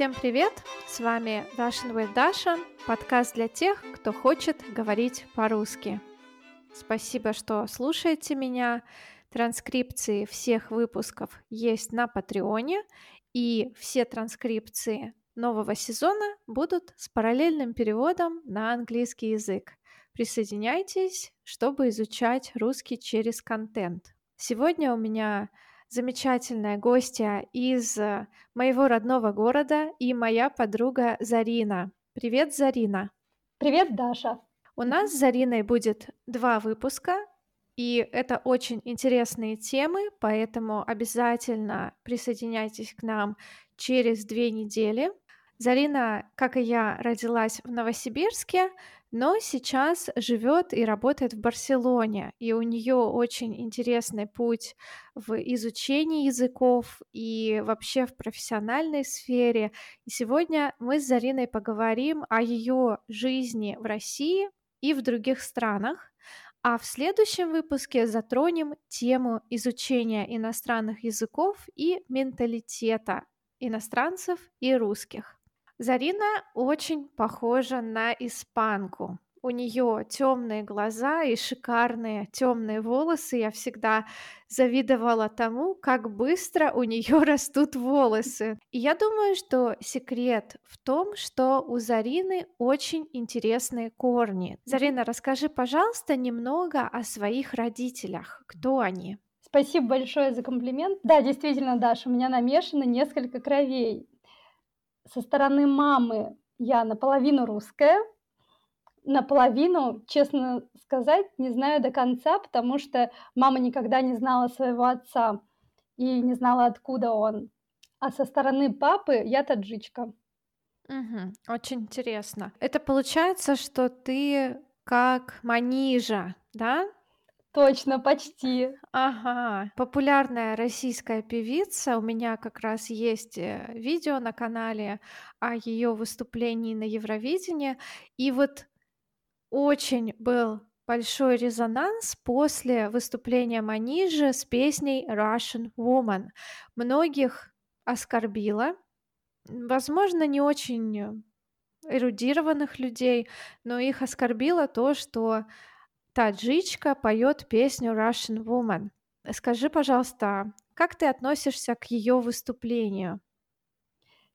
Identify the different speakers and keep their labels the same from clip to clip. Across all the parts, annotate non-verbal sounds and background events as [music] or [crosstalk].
Speaker 1: Всем привет! С вами Russian with Dasha, подкаст для тех, кто хочет говорить по-русски. Спасибо, что слушаете меня. Транскрипции всех выпусков есть на Патреоне, и все транскрипции нового сезона будут с параллельным переводом на английский язык. Присоединяйтесь, чтобы изучать русский через контент. Сегодня у меня замечательная гостья из э, моего родного города и моя подруга Зарина. Привет, Зарина.
Speaker 2: Привет, Даша.
Speaker 1: У нас с Зариной будет два выпуска, и это очень интересные темы, поэтому обязательно присоединяйтесь к нам через две недели. Зарина, как и я, родилась в Новосибирске, но сейчас живет и работает в Барселоне, и у нее очень интересный путь в изучении языков и вообще в профессиональной сфере. И сегодня мы с Зариной поговорим о ее жизни в России и в других странах, а в следующем выпуске затронем тему изучения иностранных языков и менталитета иностранцев и русских. Зарина очень похожа на испанку. У нее темные глаза и шикарные темные волосы. Я всегда завидовала тому, как быстро у нее [laughs] растут волосы. И я думаю, что секрет в том, что у Зарины очень интересные корни. Зарина, расскажи, пожалуйста, немного о своих родителях. Кто они?
Speaker 2: Спасибо большое за комплимент. Да, действительно, Даша, у меня намешано несколько кровей со стороны мамы я наполовину русская, наполовину, честно сказать, не знаю до конца, потому что мама никогда не знала своего отца и не знала, откуда он. А со стороны папы я таджичка.
Speaker 1: Угу, очень интересно. Это получается, что ты как манижа, да?
Speaker 2: Точно, почти.
Speaker 1: Ага, популярная российская певица. У меня как раз есть э, видео на канале о ее выступлении на Евровидении. И вот очень был большой резонанс после выступления Манижи с песней Russian Woman. Многих оскорбила, возможно, не очень эрудированных людей, но их оскорбило то, что таджичка поет песню Russian Woman. Скажи, пожалуйста, как ты относишься к ее выступлению?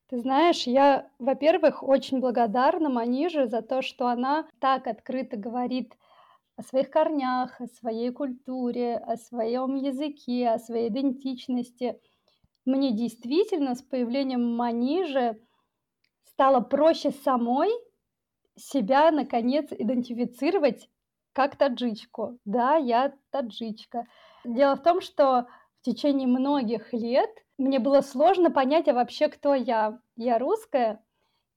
Speaker 2: Ты знаешь, я, во-первых, очень благодарна Маниже за то, что она так открыто говорит о своих корнях, о своей культуре, о своем языке, о своей идентичности. Мне действительно с появлением Манижи стало проще самой себя, наконец, идентифицировать как таджичку. Да, я таджичка. Дело в том, что в течение многих лет мне было сложно понять, а вообще кто я. Я русская,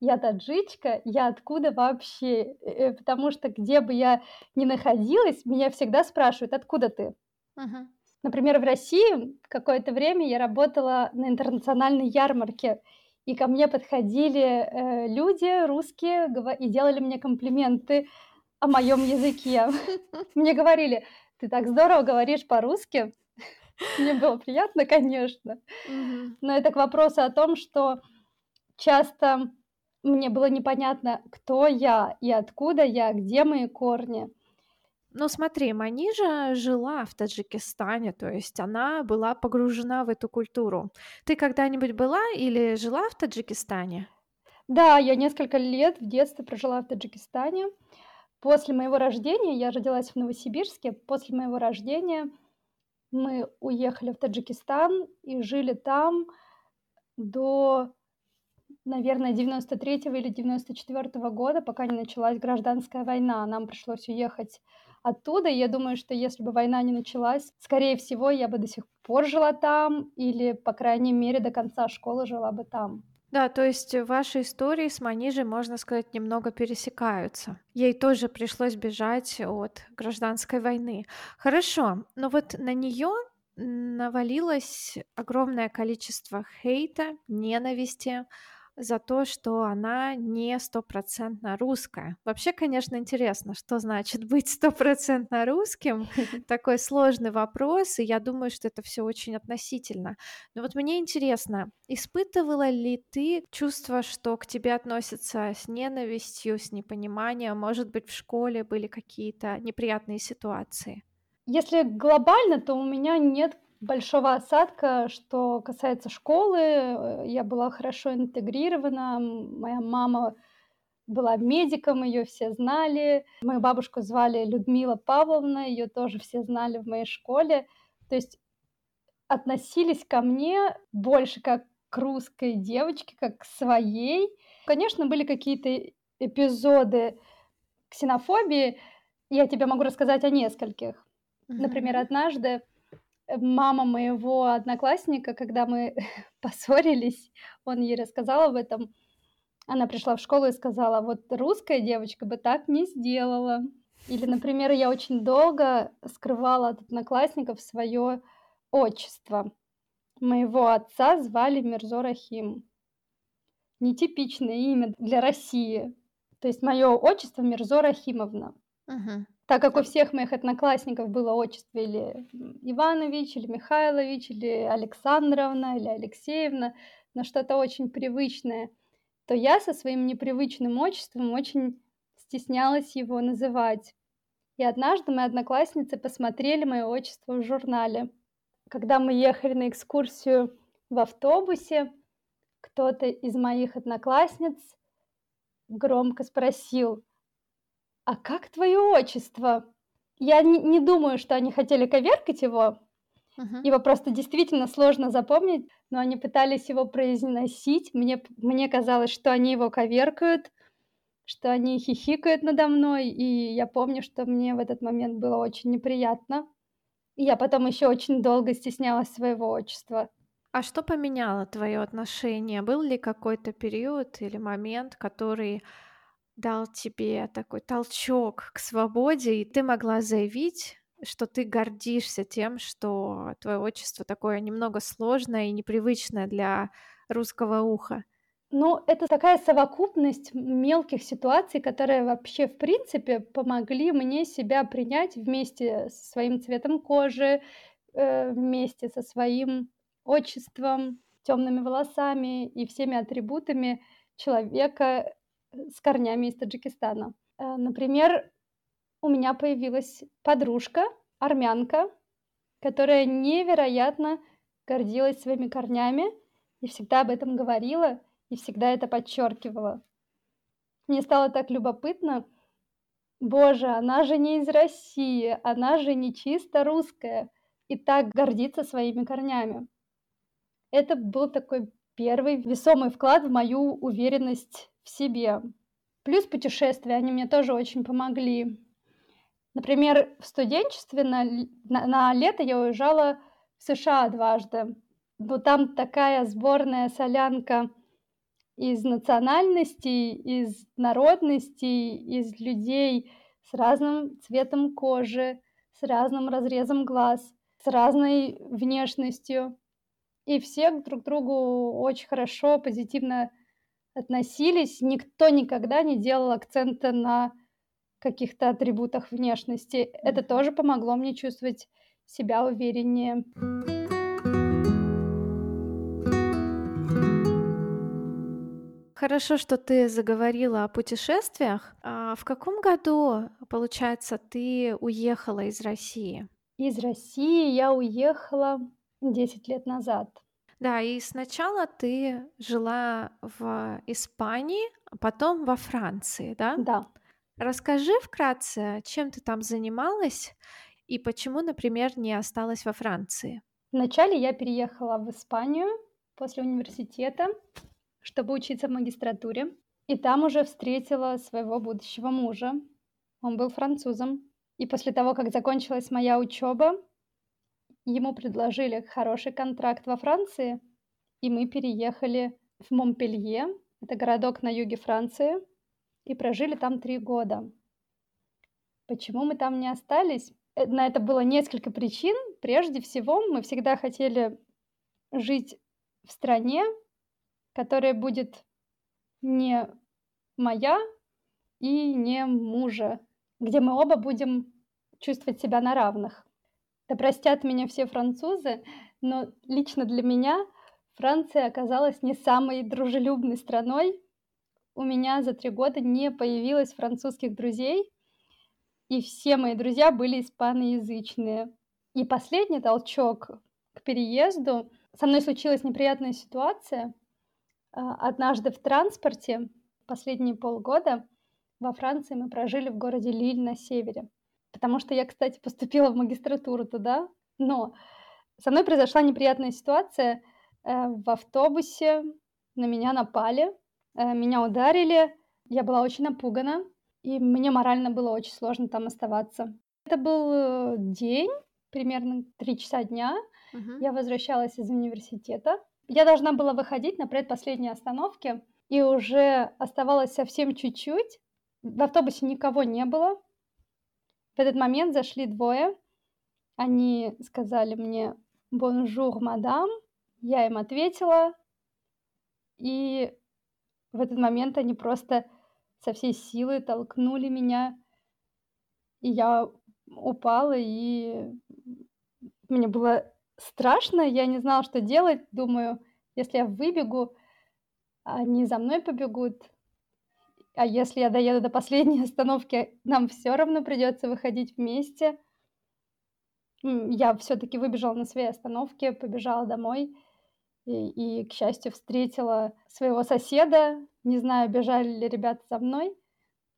Speaker 2: я таджичка, я откуда вообще? Э, потому что где бы я ни находилась, меня всегда спрашивают, откуда ты? Uh-huh. Например, в России какое-то время я работала на интернациональной ярмарке, и ко мне подходили э, люди русские и делали мне комплименты о моем языке. [laughs] Мне говорили, ты так здорово говоришь по-русски. [laughs] Мне было приятно, конечно. Но это к вопросу о том, что часто мне было непонятно, кто я и откуда я, где мои корни.
Speaker 1: Ну смотри, Манижа жила в Таджикистане, то есть она была погружена в эту культуру. Ты когда-нибудь была или жила в Таджикистане?
Speaker 2: Да, я несколько лет в детстве прожила в Таджикистане. После моего рождения, я родилась в Новосибирске, после моего рождения мы уехали в Таджикистан и жили там до, наверное, 93 или 94 года, пока не началась гражданская война. Нам пришлось уехать оттуда. Я думаю, что если бы война не началась, скорее всего, я бы до сих пор жила там или, по крайней мере, до конца школы жила бы там.
Speaker 1: Да, то есть ваши истории с Манижей, можно сказать, немного пересекаются. Ей тоже пришлось бежать от гражданской войны. Хорошо, но вот на нее навалилось огромное количество хейта, ненависти за то, что она не стопроцентно русская. Вообще, конечно, интересно, что значит быть стопроцентно русским. [laughs] Такой сложный вопрос, и я думаю, что это все очень относительно. Но вот мне интересно, испытывала ли ты чувство, что к тебе относятся с ненавистью, с непониманием? Может быть, в школе были какие-то неприятные ситуации?
Speaker 2: Если глобально, то у меня нет большого осадка, что касается школы. Э, я была хорошо интегрирована. Моя мама была медиком, ее все знали. Мою бабушку звали Людмила Павловна, ее тоже все знали в моей школе. То есть относились ко мне больше как к русской девочке, как к своей. Конечно, были какие-то эпизоды ксенофобии. Я тебе могу рассказать о нескольких. Например, однажды мама моего одноклассника, когда мы [laughs] поссорились, он ей рассказал об этом. Она пришла в школу и сказала, вот русская девочка бы так не сделала. Или, например, я очень долго скрывала от одноклассников свое отчество. Моего отца звали Мирзо Рахим. Нетипичное имя для России. То есть мое отчество Мирзо Рахимовна.
Speaker 1: Мгм.
Speaker 2: Так как у всех моих одноклассников было отчество или Иванович, или Михайлович, или Александровна, или Алексеевна, но что-то очень привычное, то я со своим непривычным отчеством очень стеснялась его называть. И однажды мои одноклассницы посмотрели мое отчество в журнале. Когда мы ехали на экскурсию в автобусе, кто-то из моих одноклассниц громко спросил, а как твое отчество? Я не, не думаю, что они хотели коверкать его.
Speaker 1: Мгм.
Speaker 2: Его просто действительно сложно запомнить, но они пытались его произносить. Мне, мне казалось, что они его коверкают, что они хихикают надо мной, и я помню, что мне в этот момент было очень неприятно. И я потом еще очень долго стеснялась своего отчества.
Speaker 1: А что поменяло твое отношение? Был ли какой-то период или момент, который дал тебе такой толчок к свободе, и ты могла заявить, что ты гордишься тем, что твое отчество такое немного сложное и непривычное для русского уха.
Speaker 2: Ну, это такая совокупность мелких ситуаций, которые вообще, в принципе, помогли мне себя принять вместе со своим цветом кожи, э, вместе со своим отчеством, темными волосами и всеми атрибутами человека, с корнями из Таджикистана. Э, например, у меня появилась подружка, армянка, которая невероятно гордилась своими корнями и всегда об этом говорила и всегда это подчеркивала. Мне стало так любопытно. Боже, она же не из России, она же не чисто русская и так гордится своими корнями. Это был такой первый весомый вклад в мою уверенность в себе. Плюс путешествия, они мне тоже очень помогли. Например, в студенчестве на, на, на лето я уезжала в США дважды. Но там такая сборная солянка из национальностей, из народностей, из людей с разным цветом кожи, с разным разрезом глаз, с разной внешностью. И все друг к другу очень хорошо, позитивно относились. Никто никогда не делал акцента на каких-то атрибутах внешности. Это тоже помогло мне чувствовать себя увереннее.
Speaker 1: Хорошо, что ты заговорила о путешествиях. А в каком году, получается, ты уехала из России?
Speaker 2: Из России я уехала 10 лет назад.
Speaker 1: Да, и сначала ты жила в Испании, а потом во Франции, да?
Speaker 2: Да.
Speaker 1: Расскажи вкратце, чем ты там занималась и почему, например, не осталась во Франции?
Speaker 2: Вначале я переехала в Испанию после университета, чтобы учиться в магистратуре. И там уже встретила своего будущего мужа. Он был французом. И после того, как закончилась моя учеба, ему предложили хороший контракт во Франции, и мы переехали в Монпелье, это городок на юге Франции, и прожили там три года. Почему мы там не остались? Э, на это было несколько причин. Прежде всего, мы всегда хотели жить в стране, которая будет не моя и не мужа, где мы оба будем чувствовать себя на равных. Да простят меня все французы, но лично для меня Франция оказалась не самой дружелюбной страной. У меня за три года не появилось французских друзей, и все мои друзья были испаноязычные. И последний толчок к переезду. Со мной случилась неприятная ситуация. А, однажды в транспорте последние полгода во Франции мы прожили в городе Лиль на севере. Потому что я, кстати, поступила в магистратуру туда, но со мной произошла неприятная ситуация. Э, в автобусе на меня напали, э, меня ударили, я была очень напугана, и мне морально было очень сложно там оставаться. Это был э, день, примерно 3 часа дня.
Speaker 1: Мгм.
Speaker 2: Я возвращалась из университета. Я должна была выходить на предпоследней остановке, и уже оставалось совсем чуть-чуть. В автобусе никого не было. В этот момент зашли двое. Они сказали мне «Bonjour, madame». Я им ответила. И в этот момент они просто со всей силы толкнули меня. И я упала, и мне было страшно. Я не знала, что делать. Думаю, если я выбегу, они за мной побегут. А если я доеду до последней [laughs] остановки, нам все равно придется выходить вместе. Я все-таки выбежала на своей остановке, побежала домой и, и, к счастью, встретила своего соседа. Не знаю, бежали ли ребята за мной,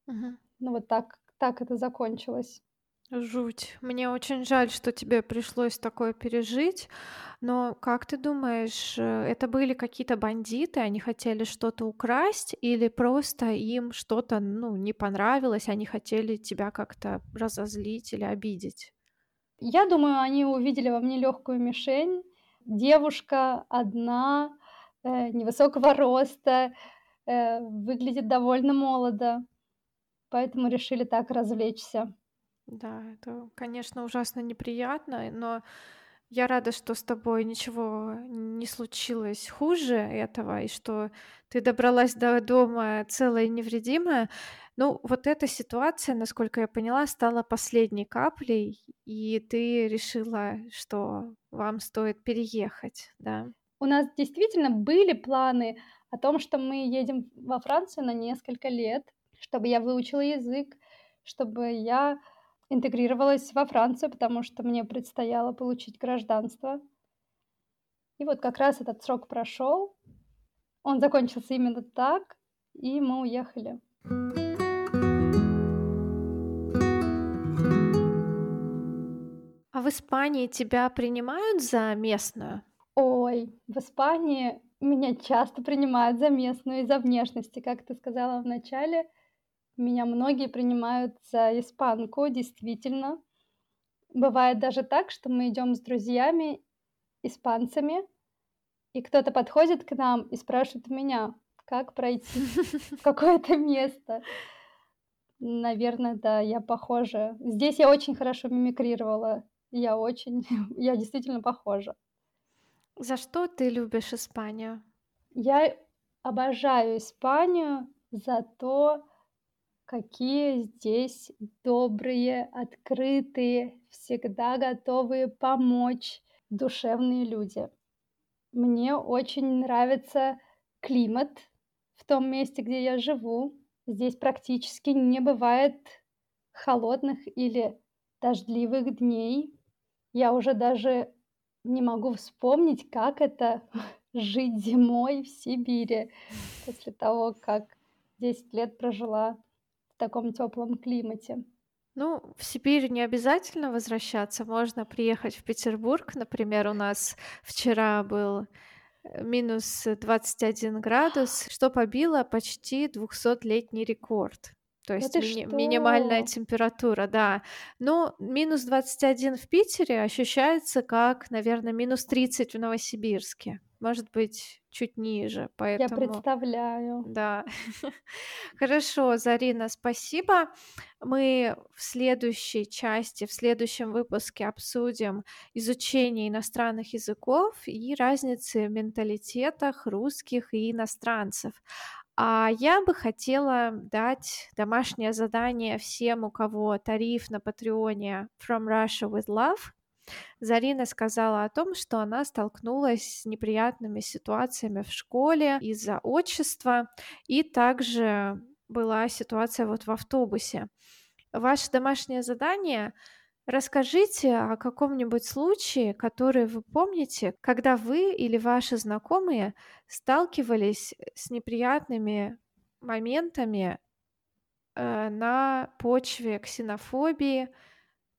Speaker 1: Мгм.
Speaker 2: но вот так, так это закончилось.
Speaker 1: Жуть. Мне очень жаль, что тебе пришлось такое пережить. Но как ты думаешь, э, это были какие-то бандиты, они хотели что-то украсть, или просто им что-то, ну, не понравилось, они хотели тебя как-то разозлить или обидеть?
Speaker 2: Я думаю, они увидели во мне легкую мишень. Девушка одна, э, невысокого роста, э, выглядит довольно молодо, поэтому решили так развлечься.
Speaker 1: Да, это, конечно, ужасно неприятно, но я рада, что с тобой ничего не случилось хуже этого, и что ты добралась до дома целая и невредимая. Ну, вот эта ситуация, насколько я поняла, стала последней каплей, и ты решила, что вам стоит переехать, да?
Speaker 2: У нас действительно были планы о том, что мы едем во Францию на несколько лет, чтобы я выучила язык, чтобы я интегрировалась во Францию, потому что мне предстояло получить гражданство. И вот как раз этот срок прошел, он закончился именно так, и мы уехали.
Speaker 1: А в Испании тебя принимают за местную?
Speaker 2: Ой, в Испании меня часто принимают за местную из-за внешности, как ты сказала в начале. Меня многие принимают за испанку, действительно. Бывает даже так, что мы идем с друзьями, испанцами, и кто-то подходит к нам и спрашивает меня, как пройти в [laughs] какое-то место. Наверное, да, я похожа. Здесь я очень хорошо мимикрировала. Я очень, [laughs] я действительно похожа.
Speaker 1: За что ты любишь Испанию?
Speaker 2: Я обожаю Испанию за то, какие здесь добрые, открытые, всегда готовые помочь душевные люди. Мне очень нравится климат в том месте, где я живу. Здесь практически не бывает холодных или дождливых дней. Я уже даже не могу вспомнить, как это [laughs] жить зимой в Сибири после того, как 10 лет прожила таком теплом климате.
Speaker 1: Ну, в Сибирь не обязательно возвращаться, можно приехать в Петербург. Например, у нас вчера был э, минус 21 градус, что побило почти 200-летний рекорд. То есть мини- минимальная
Speaker 2: что?
Speaker 1: температура, да. Но минус 21 в Питере ощущается как, наверное, минус 30 в Новосибирске. Может быть, чуть ниже,
Speaker 2: Я
Speaker 1: поэтому...
Speaker 2: представляю.
Speaker 1: Да. [laughs] Хорошо, Зарина, спасибо. Мы в следующей части, в следующем выпуске обсудим изучение иностранных языков и разницы в менталитетах русских и иностранцев. А я бы хотела дать домашнее задание всем, у кого тариф на "Патреоне" From Russia with Love. Зарина сказала о том, что она столкнулась с неприятными ситуациями в школе из-за отчества, и также была ситуация вот в автобусе. Ваше домашнее задание Расскажите о каком-нибудь случае, который вы помните, когда вы или ваши знакомые сталкивались с неприятными моментами э, на почве ксенофобии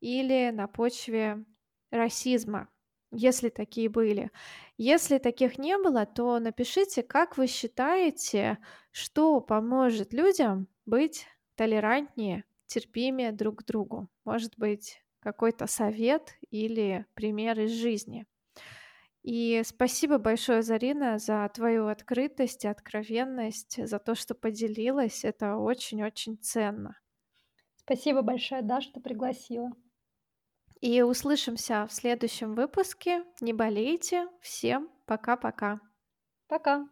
Speaker 1: или на почве расизма, если такие были. Если таких не было, то напишите, как вы считаете, что поможет людям быть толерантнее, терпимее друг к другу. Может быть, какой-то совет или пример из жизни. И спасибо большое, Зарина, за твою открытость и откровенность, за то, что поделилась. Это очень-очень ценно.
Speaker 2: Спасибо большое, да, что пригласила.
Speaker 1: И услышимся в следующем выпуске. Не болейте. Всем пока-пока.
Speaker 2: Пока.